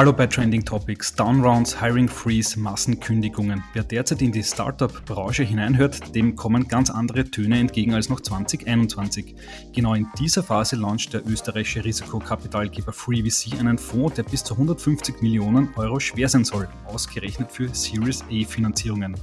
Hallo bei Trending Topics, Downrounds, Hiring Freeze, Massenkündigungen. Wer derzeit in die Startup-Branche hineinhört, dem kommen ganz andere Töne entgegen als noch 2021. Genau in dieser Phase launcht der österreichische Risikokapitalgeber FreeVC einen Fonds, der bis zu 150 Millionen Euro schwer sein soll, ausgerechnet für Series A-Finanzierungen.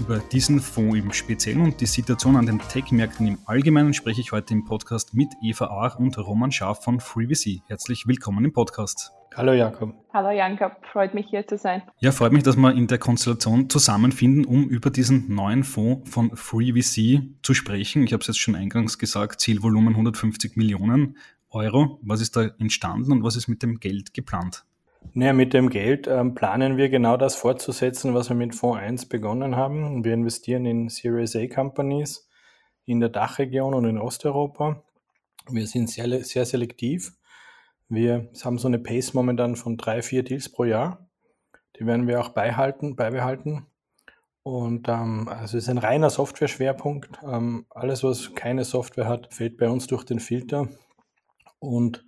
Über diesen Fonds im Speziellen und die Situation an den Tech-Märkten im Allgemeinen spreche ich heute im Podcast mit Eva Ahr und Roman Schaaf von FreeVC. Herzlich willkommen im Podcast. Hallo Jakob. Hallo Jakob, freut mich hier zu sein. Ja, freut mich, dass wir in der Konstellation zusammenfinden, um über diesen neuen Fonds von FreeVC zu sprechen. Ich habe es jetzt schon eingangs gesagt, Zielvolumen 150 Millionen Euro. Was ist da entstanden und was ist mit dem Geld geplant? Naja, mit dem Geld ähm, planen wir genau das fortzusetzen, was wir mit Fonds 1 begonnen haben. Wir investieren in Series A Companies in der Dachregion und in Osteuropa. Wir sind sehr, sehr selektiv wir haben so eine Pace momentan von drei, vier Deals pro Jahr. Die werden wir auch beibehalten. beibehalten. Und ähm, also es ist ein reiner Software-Schwerpunkt. Ähm, alles, was keine Software hat, fällt bei uns durch den Filter. Und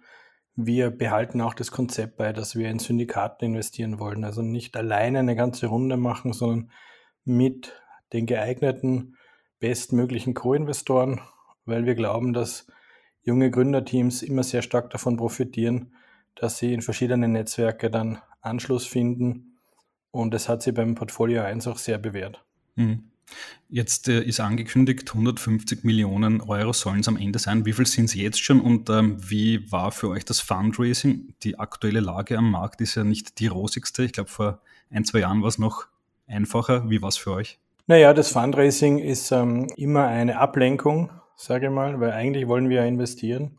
wir behalten auch das Konzept bei, dass wir in Syndikaten investieren wollen. Also nicht alleine eine ganze Runde machen, sondern mit den geeigneten, bestmöglichen Co-Investoren, weil wir glauben, dass junge Gründerteams immer sehr stark davon profitieren, dass sie in verschiedenen Netzwerke dann Anschluss finden. Und das hat sie beim Portfolio 1 auch sehr bewährt. Mhm. Jetzt äh, ist angekündigt, 150 Millionen Euro sollen es am Ende sein. Wie viel sind es jetzt schon und ähm, wie war für euch das Fundraising? Die aktuelle Lage am Markt ist ja nicht die rosigste. Ich glaube, vor ein, zwei Jahren war es noch einfacher. Wie war es für euch? Naja, das Fundraising ist ähm, immer eine Ablenkung sage ich mal, weil eigentlich wollen wir ja investieren.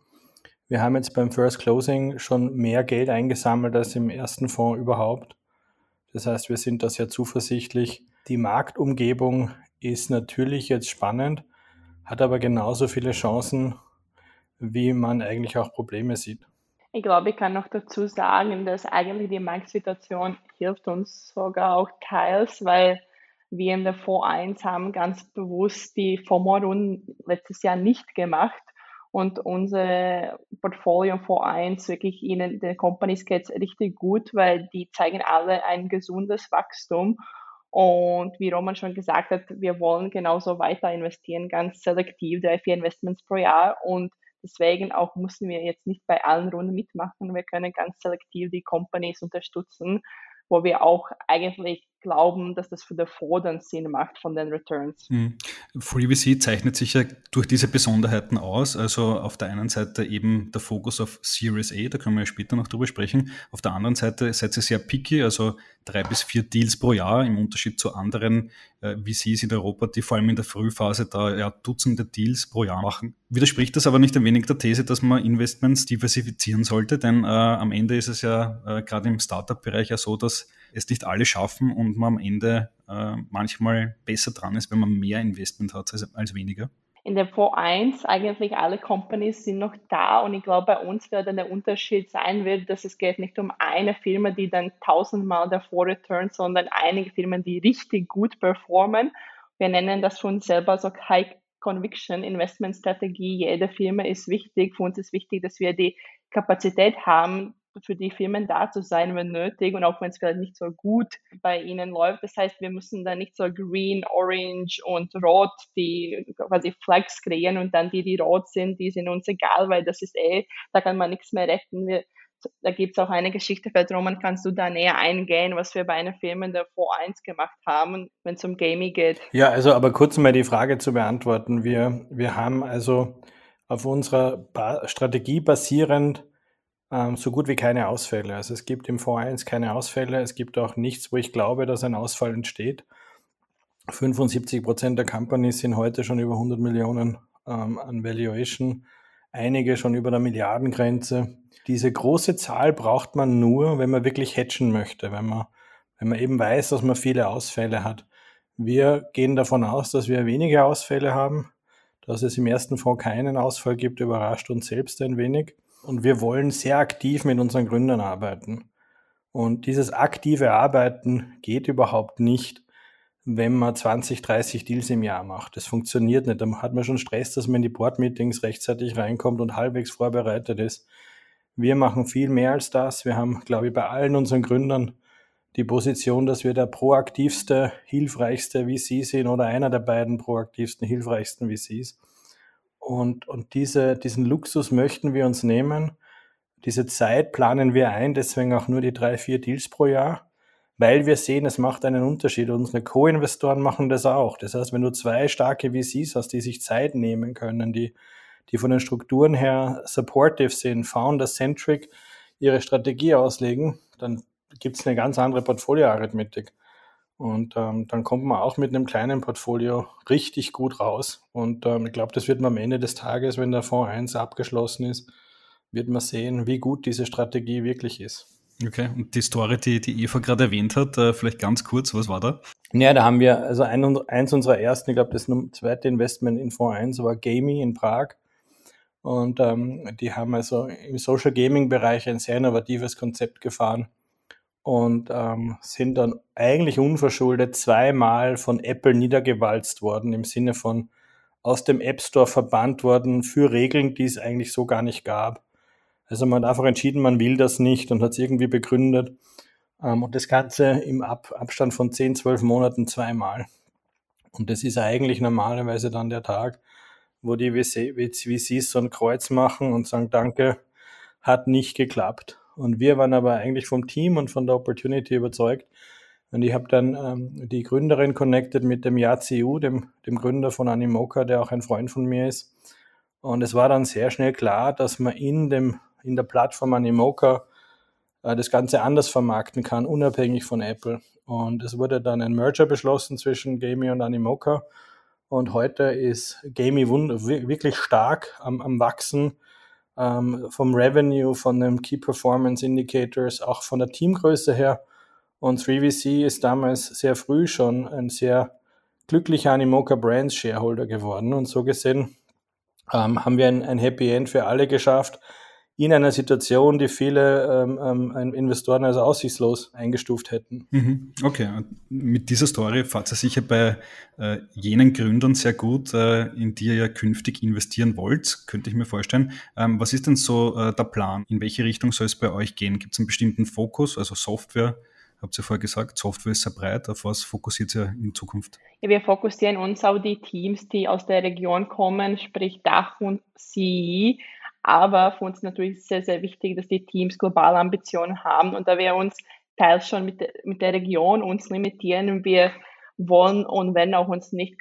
Wir haben jetzt beim First Closing schon mehr Geld eingesammelt als im ersten Fonds überhaupt. Das heißt, wir sind da sehr zuversichtlich. Die Marktumgebung ist natürlich jetzt spannend, hat aber genauso viele Chancen, wie man eigentlich auch Probleme sieht. Ich glaube, ich kann noch dazu sagen, dass eigentlich die Marktsituation hilft uns sogar auch teils, weil wir in der Fonds 1 haben ganz bewusst die Fondsrunden letztes Jahr nicht gemacht und unser Portfolio Fonds 1 wirklich ihnen, den Companies geht richtig gut, weil die zeigen alle ein gesundes Wachstum und wie Roman schon gesagt hat, wir wollen genauso weiter investieren, ganz selektiv, drei, vier Investments pro Jahr und deswegen auch müssen wir jetzt nicht bei allen Runden mitmachen. Wir können ganz selektiv die Companies unterstützen, wo wir auch eigentlich glauben, dass das für den Fonds dann Sinn macht von den Returns. Mhm. FreeVC zeichnet sich ja durch diese Besonderheiten aus. Also auf der einen Seite eben der Fokus auf Series A, da können wir ja später noch drüber sprechen. Auf der anderen Seite seid ihr sehr picky, also drei bis vier Deals pro Jahr im Unterschied zu anderen äh, VCs in Europa, die vor allem in der Frühphase da ja Dutzende Deals pro Jahr machen. Widerspricht das aber nicht ein wenig der These, dass man Investments diversifizieren sollte? Denn äh, am Ende ist es ja äh, gerade im Startup-Bereich ja so, dass es nicht alle schaffen und man am Ende äh, manchmal besser dran ist, wenn man mehr Investment hat als, als weniger? In der Fonds 1 eigentlich alle Companies sind noch da und ich glaube, bei uns wird dann der Unterschied sein wird, dass es geht nicht um eine Firma, die dann tausendmal davor returnt, sondern einige Firmen, die richtig gut performen. Wir nennen das für selber so High Conviction Investment Strategie. Jede Firma ist wichtig. Für uns ist wichtig, dass wir die Kapazität haben, für die Firmen da zu sein, wenn nötig und auch wenn es vielleicht nicht so gut bei ihnen läuft. Das heißt, wir müssen dann nicht so green, orange und rot die quasi Flags kreieren und dann die, die rot sind, die sind uns egal, weil das ist eh, da kann man nichts mehr retten. Wir, da gibt es auch eine Geschichte, vielleicht Roman, kannst du da näher eingehen, was wir bei einer Firma in der Fonds 1 gemacht haben, wenn es um Gaming geht? Ja, also aber kurz mal die Frage zu beantworten. Wir, wir haben also auf unserer ba Strategie basierend ähm, so gut wie keine Ausfälle. Also es gibt im Fonds 1 keine Ausfälle. Es gibt auch nichts, wo ich glaube, dass ein Ausfall entsteht. 75 Prozent der Companies sind heute schon über 100 Millionen ähm, an Valuation, einige schon über der Milliardengrenze. Diese große Zahl braucht man nur, wenn man wirklich hatchen möchte, wenn man, wenn man eben weiß, dass man viele Ausfälle hat. Wir gehen davon aus, dass wir wenige Ausfälle haben, dass es im ersten Fonds keinen Ausfall gibt, überrascht uns selbst ein wenig. Und wir wollen sehr aktiv mit unseren Gründern arbeiten. Und dieses aktive Arbeiten geht überhaupt nicht, wenn man 20, 30 Deals im Jahr macht. Das funktioniert nicht. Da hat man schon Stress, dass man in die Board-Meetings rechtzeitig reinkommt und halbwegs vorbereitet ist. Wir machen viel mehr als das. Wir haben, glaube ich, bei allen unseren Gründern die Position, dass wir der proaktivste, hilfreichste VC sind oder einer der beiden proaktivsten, hilfreichsten VCs. Und, und diese, diesen Luxus möchten wir uns nehmen. Diese Zeit planen wir ein, deswegen auch nur die drei, vier Deals pro Jahr, weil wir sehen, es macht einen Unterschied. Unsere Co-Investoren machen das auch. Das heißt, wenn du zwei starke VCs hast, die sich Zeit nehmen können, die, die von den Strukturen her supportive sind, founder-centric ihre Strategie auslegen, dann gibt es eine ganz andere Portfolioarithmetik. Und ähm, dann kommt man auch mit einem kleinen Portfolio richtig gut raus. Und ähm, ich glaube, das wird man am Ende des Tages, wenn der Fonds 1 abgeschlossen ist, wird man sehen, wie gut diese Strategie wirklich ist. Okay, und die Story, die, die Eva gerade erwähnt hat, äh, vielleicht ganz kurz, was war da? Ja, da haben wir, also ein, eins unserer ersten, ich glaube, das zweite Investment in Fonds 1 war Gamey in Prag. Und ähm, die haben also im Social Gaming Bereich ein sehr innovatives Konzept gefahren und ähm, sind dann eigentlich unverschuldet zweimal von Apple niedergewalzt worden, im Sinne von aus dem App Store verbannt worden für Regeln, die es eigentlich so gar nicht gab. Also man hat einfach entschieden, man will das nicht und hat es irgendwie begründet. Ähm, und das Ganze im Ab Abstand von 10, 12 Monaten zweimal. Und das ist eigentlich normalerweise dann der Tag, wo die VCs so ein Kreuz machen und sagen, danke, hat nicht geklappt. Und wir waren aber eigentlich vom Team und von der Opportunity überzeugt. Und ich habe dann ähm, die Gründerin connected mit dem Yaziu, dem, dem Gründer von Animoca, der auch ein Freund von mir ist. Und es war dann sehr schnell klar, dass man in, dem, in der Plattform Animoca äh, das Ganze anders vermarkten kann, unabhängig von Apple. Und es wurde dann ein Merger beschlossen zwischen Gamey und Animoca. Und heute ist Gamey wirklich stark am, am Wachsen ähm, vom Revenue, von den Key Performance Indicators, auch von der Teamgröße her. Und 3VC ist damals sehr früh schon ein sehr glücklicher Animoca Brands Shareholder geworden. Und so gesehen ähm, haben wir ein, ein Happy End für alle geschafft in einer Situation, die viele ähm, ähm, Investoren als aussichtslos eingestuft hätten. Mhm. Okay, und mit dieser Story fahrt ihr sicher bei äh, jenen Gründern sehr gut, äh, in die ihr ja künftig investieren wollt, könnte ich mir vorstellen. Ähm, was ist denn so äh, der Plan? In welche Richtung soll es bei euch gehen? Gibt es einen bestimmten Fokus, also Software? Habt ihr vorher gesagt, Software ist sehr breit. Auf was fokussiert ihr in Zukunft? Ja, wir fokussieren uns auf die Teams, die aus der Region kommen, sprich Dach und CE aber für uns natürlich sehr, sehr wichtig, dass die Teams globale Ambitionen haben und da wir uns teils schon mit, mit der Region uns limitieren, wir wollen und wenn auch uns nicht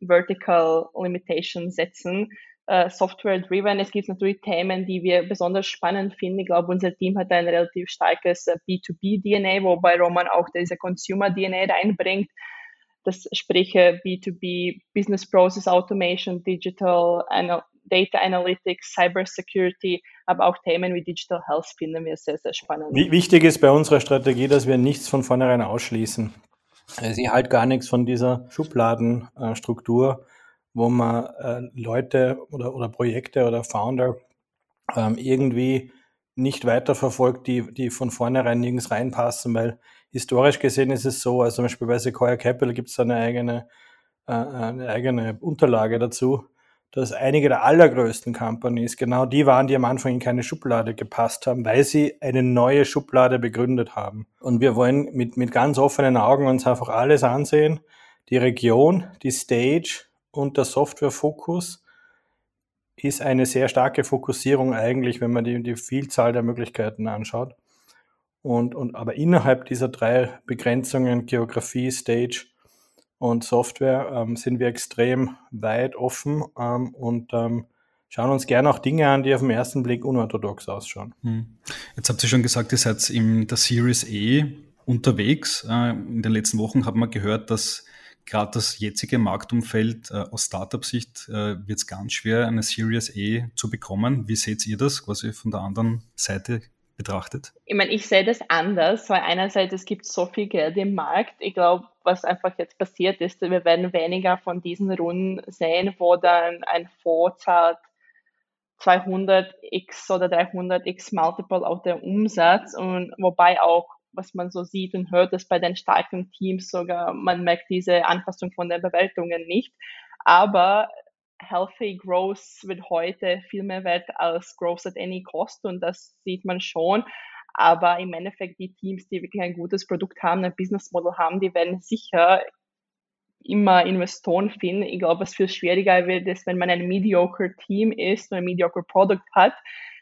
Vertical Limitation setzen, äh, Software-driven. Es gibt natürlich Themen, die wir besonders spannend finden. Ich glaube, unser Team hat ein relativ starkes äh, B2B-DNA, wobei Roman auch diese Consumer-DNA reinbringt. Das sprich B2B, Business Process Automation, Digital Data Analytics, Cyber Security, aber auch Themen wie Digital Health finden wir sehr, sehr spannend. Wichtig ist bei unserer Strategie, dass wir nichts von vornherein ausschließen. Also ich halte gar nichts von dieser Schubladenstruktur, wo man äh, Leute oder, oder Projekte oder Founder ähm, irgendwie nicht weiterverfolgt, die, die von vornherein nirgends reinpassen, weil historisch gesehen ist es so, also zum Beispiel bei Sequoia Capital gibt es eine eigene, äh, eine eigene Unterlage dazu, dass einige der allergrößten Companies genau die waren, die am Anfang in keine Schublade gepasst haben, weil sie eine neue Schublade begründet haben. Und wir wollen mit, mit ganz offenen Augen uns einfach alles ansehen. Die Region, die Stage und der Softwarefokus ist eine sehr starke Fokussierung eigentlich, wenn man die, die Vielzahl der Möglichkeiten anschaut. Und, und aber innerhalb dieser drei Begrenzungen, Geografie, Stage und Software ähm, sind wir extrem weit offen ähm, und ähm, schauen uns gerne auch Dinge an, die auf den ersten Blick unorthodox ausschauen. Hm. Jetzt habt ihr schon gesagt, ihr seid in der Series E unterwegs. Äh, in den letzten Wochen hat man gehört, dass gerade das jetzige Marktumfeld äh, aus Startup-Sicht äh, wird es ganz schwer, eine Series E zu bekommen. Wie seht ihr das quasi von der anderen Seite betrachtet? Ich meine, ich sehe das anders, weil einerseits es gibt so viel Geld im Markt. Ich glaube, was einfach jetzt passiert ist, wir werden weniger von diesen Runden sehen, wo dann ein Fonds zahlt 200x oder 300x Multiple auf den Umsatz und wobei auch was man so sieht und hört, dass bei den starken Teams sogar man merkt diese Anpassung von den Bewertungen nicht. Aber healthy growth wird heute viel mehr wert als growth at any cost und das sieht man schon. Aber im Endeffekt die Teams, die wirklich ein gutes Produkt haben, ein Business Model haben, die werden sicher immer Investoren finden. Ich glaube, was viel schwieriger wird, ist, wenn man ein mediocre Team ist und ein mediocre Produkt hat.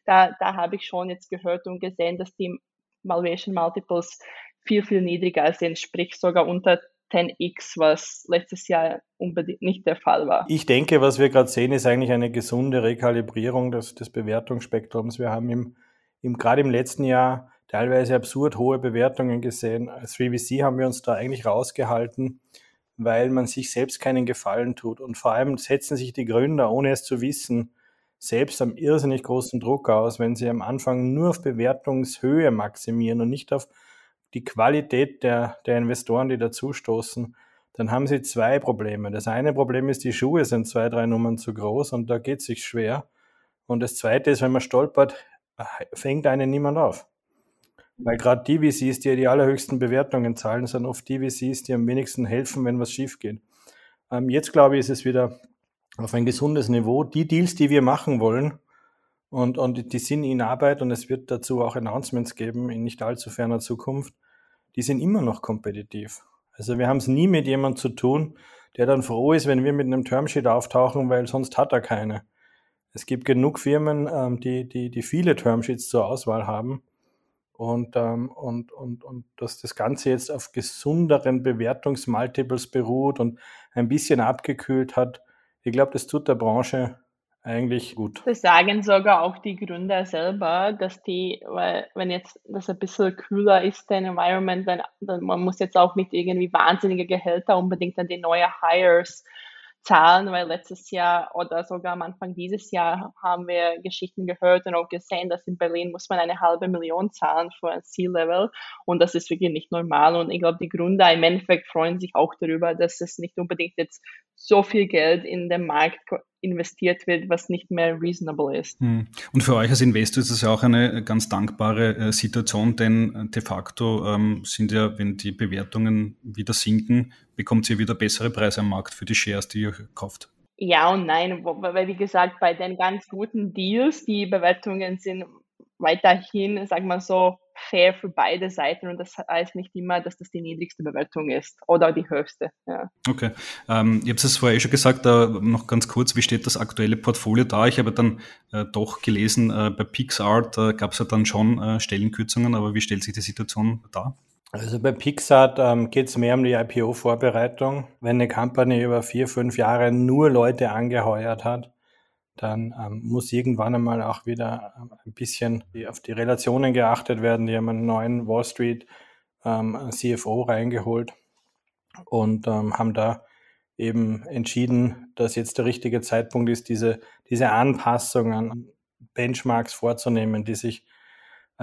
Da, da habe ich schon jetzt gehört und gesehen, dass die Valuation Multiples viel, viel niedriger sind, sprich sogar unter 10x, was letztes Jahr unbedingt nicht der Fall war. Ich denke, was wir gerade sehen, ist eigentlich eine gesunde Rekalibrierung des, des Bewertungsspektrums. Wir haben im, im, gerade im letzten Jahr teilweise absurd hohe Bewertungen gesehen. Als 3VC haben wir uns da eigentlich rausgehalten, weil man sich selbst keinen Gefallen tut. Und vor allem setzen sich die Gründer, ohne es zu wissen, selbst am irrsinnig großen Druck aus, wenn sie am Anfang nur auf Bewertungshöhe maximieren und nicht auf die Qualität der, der Investoren, die dazustoßen, dann haben sie zwei Probleme. Das eine Problem ist, die Schuhe sind zwei, drei Nummern zu groß und da geht es sich schwer. Und das zweite ist, wenn man stolpert, fängt einen niemand auf. Weil gerade die VCs, die die allerhöchsten Bewertungen zahlen, sind oft die VCs, die am wenigsten helfen, wenn was schief geht. Ähm, jetzt glaube ich, ist es wieder auf ein gesundes Niveau. Die Deals, die wir machen wollen, und, und die sind in Arbeit und es wird dazu auch Announcements geben in nicht allzu ferner Zukunft, die sind immer noch kompetitiv. Also wir haben es nie mit jemandem zu tun, der dann froh ist, wenn wir mit einem Termsheet auftauchen, weil sonst hat er keine. Es gibt genug Firmen, ähm, die, die, die viele Termsheets zur Auswahl haben und, ähm, und, und, und dass das Ganze jetzt auf gesunderen Bewertungsmultiples beruht und ein bisschen abgekühlt hat. Ich glaube, das tut der Branche eigentlich gut. Das sagen sogar auch die Gründer selber, dass die, weil wenn jetzt das ein bisschen kühler ist, der Environment, dann, dann man muss jetzt auch mit irgendwie wahnsinnige Gehälter unbedingt an die neue Hires Zahlen, weil letztes Jahr oder sogar am Anfang dieses Jahr haben wir Geschichten gehört und auch gesehen, dass in Berlin muss man eine halbe Million zahlen für ein C-Level und das ist wirklich nicht normal und ich glaube, die Gründer im Endeffekt freuen sich auch darüber, dass es nicht unbedingt jetzt so viel Geld in den Markt investiert wird, was nicht mehr reasonable ist. Hm. Und für euch als Investor ist es ja auch eine ganz dankbare äh, Situation, denn äh, de facto ähm, sind ja, wenn die Bewertungen wieder sinken, bekommt ihr wieder bessere Preise am Markt für die Shares, die ihr kauft. Ja und nein, weil wie gesagt, bei den ganz guten Deals, die Bewertungen sind weiterhin, sagen wir so, fair für beide Seiten und das heißt nicht immer, dass das die niedrigste Bewertung ist oder die höchste. Ja. Okay. Ähm, ich habe es vorher eh schon gesagt, äh, noch ganz kurz, wie steht das aktuelle Portfolio da? Ich habe dann äh, doch gelesen, äh, bei PixArt äh, gab es ja dann schon äh, Stellenkürzungen, aber wie stellt sich die Situation da? Also bei Pixart ähm, geht es mehr um die IPO-Vorbereitung. Wenn eine Company über vier, fünf Jahre nur Leute angeheuert hat, dann ähm, muss irgendwann einmal auch wieder ähm, ein bisschen auf die Relationen geachtet werden. Die haben einen neuen Wall Street ähm, CFO reingeholt und ähm, haben da eben entschieden, dass jetzt der richtige Zeitpunkt ist, diese, diese Anpassungen an Benchmarks vorzunehmen, die sich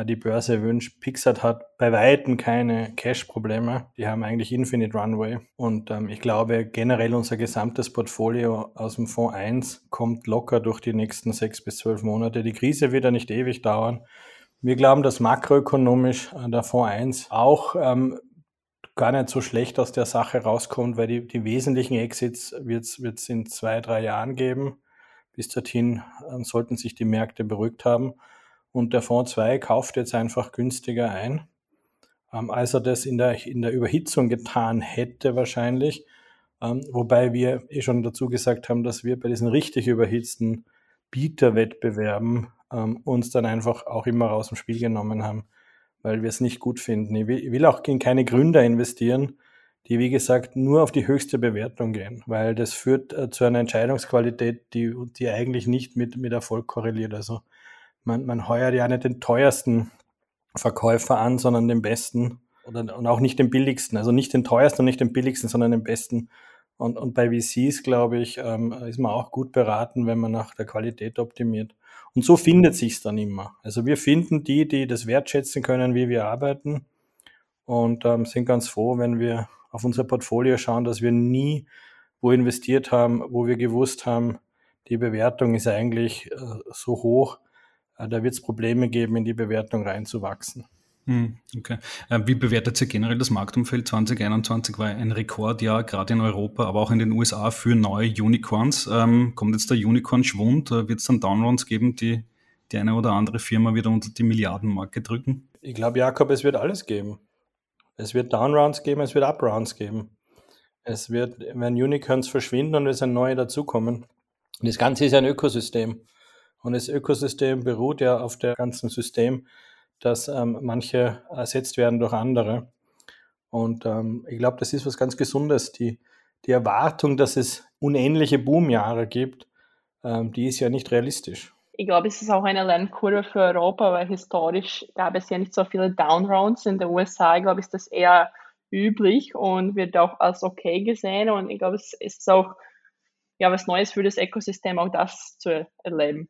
die Börse wünscht. Pixar hat bei Weitem keine Cash-Probleme. Die haben eigentlich Infinite Runway. Und ähm, ich glaube, generell unser gesamtes Portfolio aus dem Fonds 1 kommt locker durch die nächsten sechs bis zwölf Monate. Die Krise wird ja nicht ewig dauern. Wir glauben, dass makroökonomisch äh, der Fonds 1 auch ähm, gar nicht so schlecht aus der Sache rauskommt, weil die, die wesentlichen Exits wird es in zwei, drei Jahren geben. Bis dorthin äh, sollten sich die Märkte beruhigt haben. Und der Fonds 2 kauft jetzt einfach günstiger ein, ähm, als er das in der, in der Überhitzung getan hätte wahrscheinlich. Ähm, wobei wir eh schon dazu gesagt haben, dass wir bei diesen richtig überhitzten Bieterwettbewerben ähm, uns dann einfach auch immer aus dem Spiel genommen haben, weil wir es nicht gut finden. Ich will, ich will auch in keine Gründer investieren, die, wie gesagt, nur auf die höchste Bewertung gehen, weil das führt äh, zu einer Entscheidungsqualität, die, die eigentlich nicht mit, mit Erfolg korreliert. Also man, man heuert ja nicht den teuersten Verkäufer an, sondern den besten oder, und auch nicht den billigsten. Also nicht den teuersten und nicht den billigsten, sondern den besten. Und, und bei VCs, glaube ich, ähm, ist man auch gut beraten, wenn man nach der Qualität optimiert. Und so findet sich's dann immer. Also wir finden die, die das wertschätzen können, wie wir arbeiten und ähm, sind ganz froh, wenn wir auf unser Portfolio schauen, dass wir nie wo investiert haben, wo wir gewusst haben, die Bewertung ist eigentlich äh, so hoch, da wird es Probleme geben, in die Bewertung reinzuwachsen. Hm, okay. Äh, wie bewertet ihr generell das Marktumfeld? 2021 war ein Rekordjahr, gerade in Europa, aber auch in den USA für neue Unicorns. Ähm, kommt jetzt der Unicorn-Schwund? Äh, Wird es dann Downrounds geben, die die eine oder andere Firma wieder unter die Milliardenmarke drücken? Ich glaube, Jakob, es wird alles geben. Es wird Downrounds geben, es wird Uprounds geben. Es wird, wenn Unicorns verschwinden und es ein neue dazukommen. Das Ganze ist ein Ökosystem. Und das Ökosystem beruht ja auf der ganzen System, dass ähm, manche ersetzt werden durch andere. Und ähm, ich glaube, das ist was ganz Gesundes. Die, die Erwartung, dass es unendliche Boomjahre gibt, ähm, die ist ja nicht realistisch. Ich glaube, es ist auch eine Lernkurve für Europa, weil historisch gab es ja nicht so viele Downrounds. In den USA, ich glaube, ist das eher üblich und wird auch als okay gesehen. Und ich glaube, es ist auch ja, was Neues für das Ökosystem, auch das zu erleben.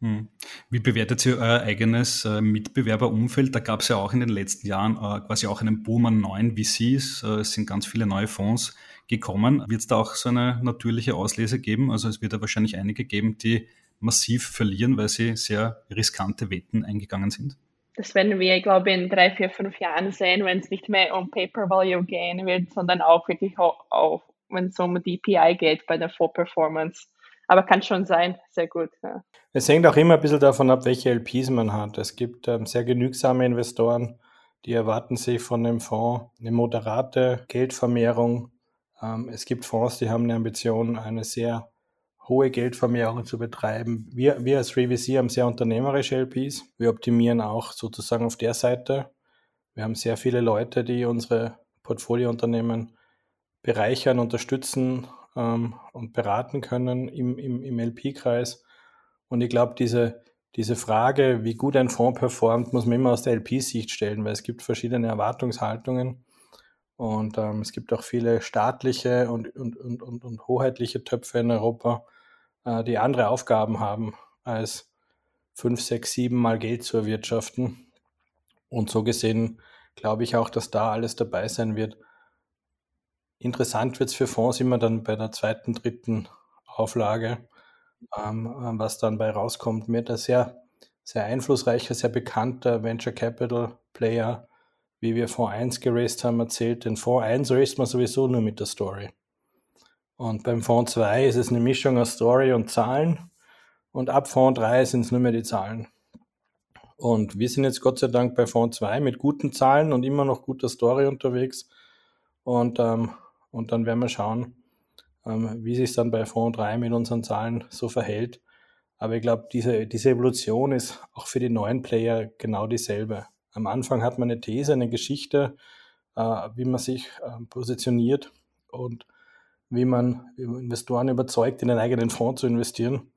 Hm. Wie bewertet ihr euer eigenes äh, Mitbewerberumfeld? Da gab es ja auch in den letzten Jahren äh, quasi auch einen Boom an neuen VCs. Äh, es sind ganz viele neue Fonds gekommen. Wird es da auch so eine natürliche Auslese geben? Also es wird ja wahrscheinlich einige geben, die massiv verlieren, weil sie sehr riskante Wetten eingegangen sind. Das werden wir, glaube ich, in drei, vier, fünf Jahren sehen, wenn es nicht mehr um Paper Value gehen wird, sondern auch wirklich auch, wenn es um DPI geht bei der Full Performance. Aber kann schon sein, sehr gut. Ja. Es hängt auch immer ein bisschen davon ab, welche LPs man hat. Es gibt ähm, sehr genügsame Investoren, die erwarten sich von dem Fonds eine moderate Geldvermehrung. Ähm, es gibt Fonds, die haben eine Ambition, eine sehr hohe Geldvermehrung zu betreiben. Wir, wir als ReVC haben sehr unternehmerische LPs. Wir optimieren auch sozusagen auf der Seite. Wir haben sehr viele Leute, die unsere Portfoliounternehmen bereichern, unterstützen ähm, und beraten können im, im, im LP-Kreis. Und ich glaube, diese, diese Frage, wie gut ein Fonds performt, muss man immer aus der LP-Sicht stellen, weil es gibt verschiedene Erwartungshaltungen. Und ähm, es gibt auch viele staatliche und, und, und, und, und hoheitliche Töpfe in Europa, äh, die andere Aufgaben haben, als fünf, sechs, sieben Mal Geld zu erwirtschaften. Und so gesehen glaube ich auch, dass da alles dabei sein wird. Interessant wird es für Fonds immer dann bei der zweiten, dritten Auflage, ähm, äh, was dann bei rauskommt. Mir der sehr, sehr einflussreicher, sehr bekannter Venture Capital Player, wie wir Fonds 1 geraced haben, erzählt. Den Fonds 1 raced man sowieso nur mit der Story. Und beim Fonds 2 ist es eine Mischung aus Story und Zahlen. Und ab Fonds 3 sind es nur mehr die Zahlen. Und wir sind jetzt Gott sei Dank bei Fonds 2 mit guten Zahlen und immer noch guter Story unterwegs. Und, ähm, und dann werden wir schauen, ähm, wie sich dann bei Fonds 3 mit unseren Zahlen so verhält. Aber ich glaube, diese, diese Evolution ist auch für die neuen Player genau dieselbe. Am Anfang hat man eine These, eine Geschichte, äh, wie man sich äh, positioniert und wie man Investoren überzeugt, in den eigenen Fonds zu investieren.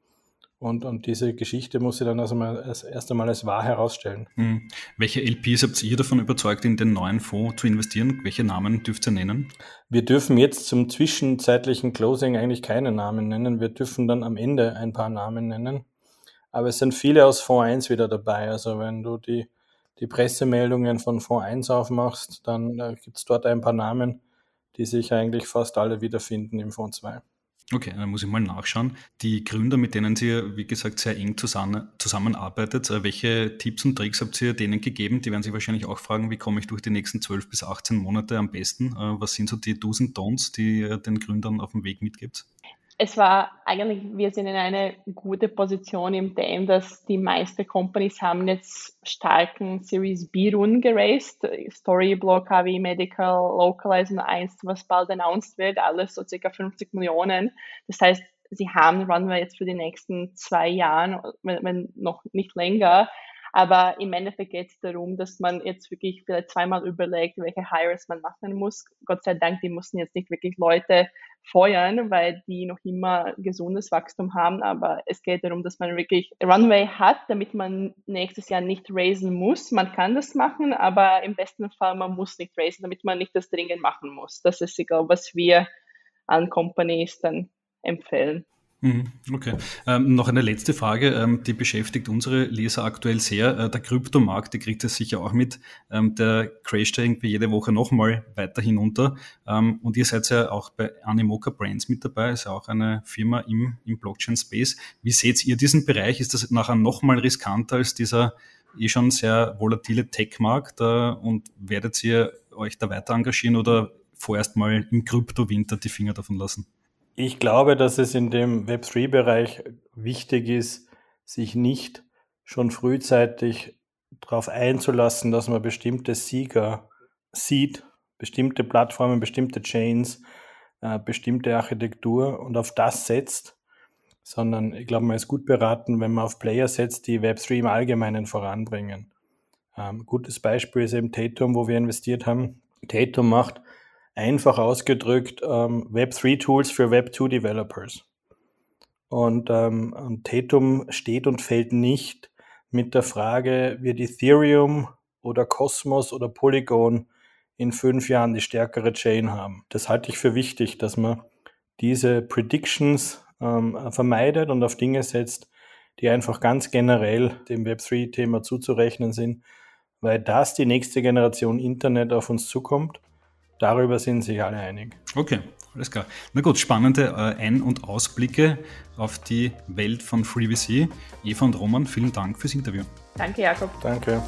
Und, und diese Geschichte muss sie dann also mal als, erst einmal als wahr herausstellen. Hm. Welche LPs habt ihr davon überzeugt, in den neuen Fonds zu investieren? Welche Namen dürft ihr nennen? Wir dürfen jetzt zum zwischenzeitlichen Closing eigentlich keine Namen nennen. Wir dürfen dann am Ende ein paar Namen nennen. Aber es sind viele aus Fonds 1 wieder dabei. Also wenn du die, die Pressemeldungen von Fonds 1 aufmachst, dann äh, gibt es dort ein paar Namen, die sich eigentlich fast alle wiederfinden im Fonds 2. Okay, dann muss ich mal nachschauen. Die Gründer, mit denen Sie, wie gesagt, sehr eng zusammen, zusammenarbeitet, äh, welche Tipps und Tricks habt ihr denen gegeben? Die werden sich wahrscheinlich auch fragen, wie komme ich durch die nächsten 12 bis 18 Monate am besten? Äh, was sind so die Do's und Don'ts, die ihr den Gründern auf dem Weg mitgibt? Es war eigentlich, wir sind in einer guten Position im dem, dass die meisten Companies haben jetzt starken Series B-Runden geraced. Storyblock, HW Medical, Localize und eins, was bald announced wird, alles so circa 50 Millionen. Das heißt, sie haben Runway jetzt für die nächsten zwei Jahre, wenn, wenn noch nicht länger. Aber im Endeffekt geht es darum, dass man jetzt wirklich vielleicht zweimal überlegt, welche Hires man machen muss. Gott sei Dank, die mussten jetzt nicht wirklich Leute feuern, weil die noch immer gesundes Wachstum haben. Aber es geht darum, dass man wirklich Runway hat, damit man nächstes Jahr nicht raisen muss. Man kann das machen, aber im besten Fall, man muss nicht raisen, damit man nicht das dringend machen muss. Das ist, egal, was wir an Companies dann empfehlen. Mhm, okay. Ähm, noch eine letzte Frage, ähm, die beschäftigt unsere Leser aktuell sehr. Äh, der Kryptomarkt, die kriegt es sicher auch mit. Ähm, der crasht irgendwie jede Woche nochmal weiter hinunter. Ähm, und ihr seid ja auch bei Animoca Brands mit dabei, ist ja auch eine Firma im, im Blockchain-Space. Wie seht ihr diesen Bereich? Ist das nachher nochmal riskanter als dieser eh schon sehr volatile Tech-Markt äh, und werdet ihr euch da weiter engagieren oder vorerst mal im Kryptowinter die Finger davon lassen? Ich glaube, dass es in dem Web3-Bereich wichtig ist, sich nicht schon frühzeitig darauf einzulassen, dass man bestimmte Sieger sieht, bestimmte Plattformen, bestimmte Chains, äh, bestimmte Architektur und auf das setzt, sondern ich glaube, man ist gut beraten, wenn man auf Player setzt, die Web3 im Allgemeinen voranbringen. Ähm, gutes Beispiel ist eben Tatum, wo wir investiert haben. Tatum macht einfach ausgedrückt ähm, Web3-Tools für Web2-Developers. Und, ähm, und Tatum steht und fällt nicht mit der Frage, wird Ethereum oder Cosmos oder Polygon in fünf Jahren die stärkere Chain haben. Das halte ich für wichtig, dass man diese Predictions ähm, vermeidet und auf Dinge setzt, die einfach ganz generell dem Web3-Thema zuzurechnen sind, weil das die nächste Generation Internet auf uns zukommt. Darüber sind sich alle einig. Okay, alles klar. Na gut, spannende äh, Ein- und Ausblicke auf die Welt von FreeVC. Eva und Roman, vielen Dank fürs Interview. Danke, Jakob. Danke.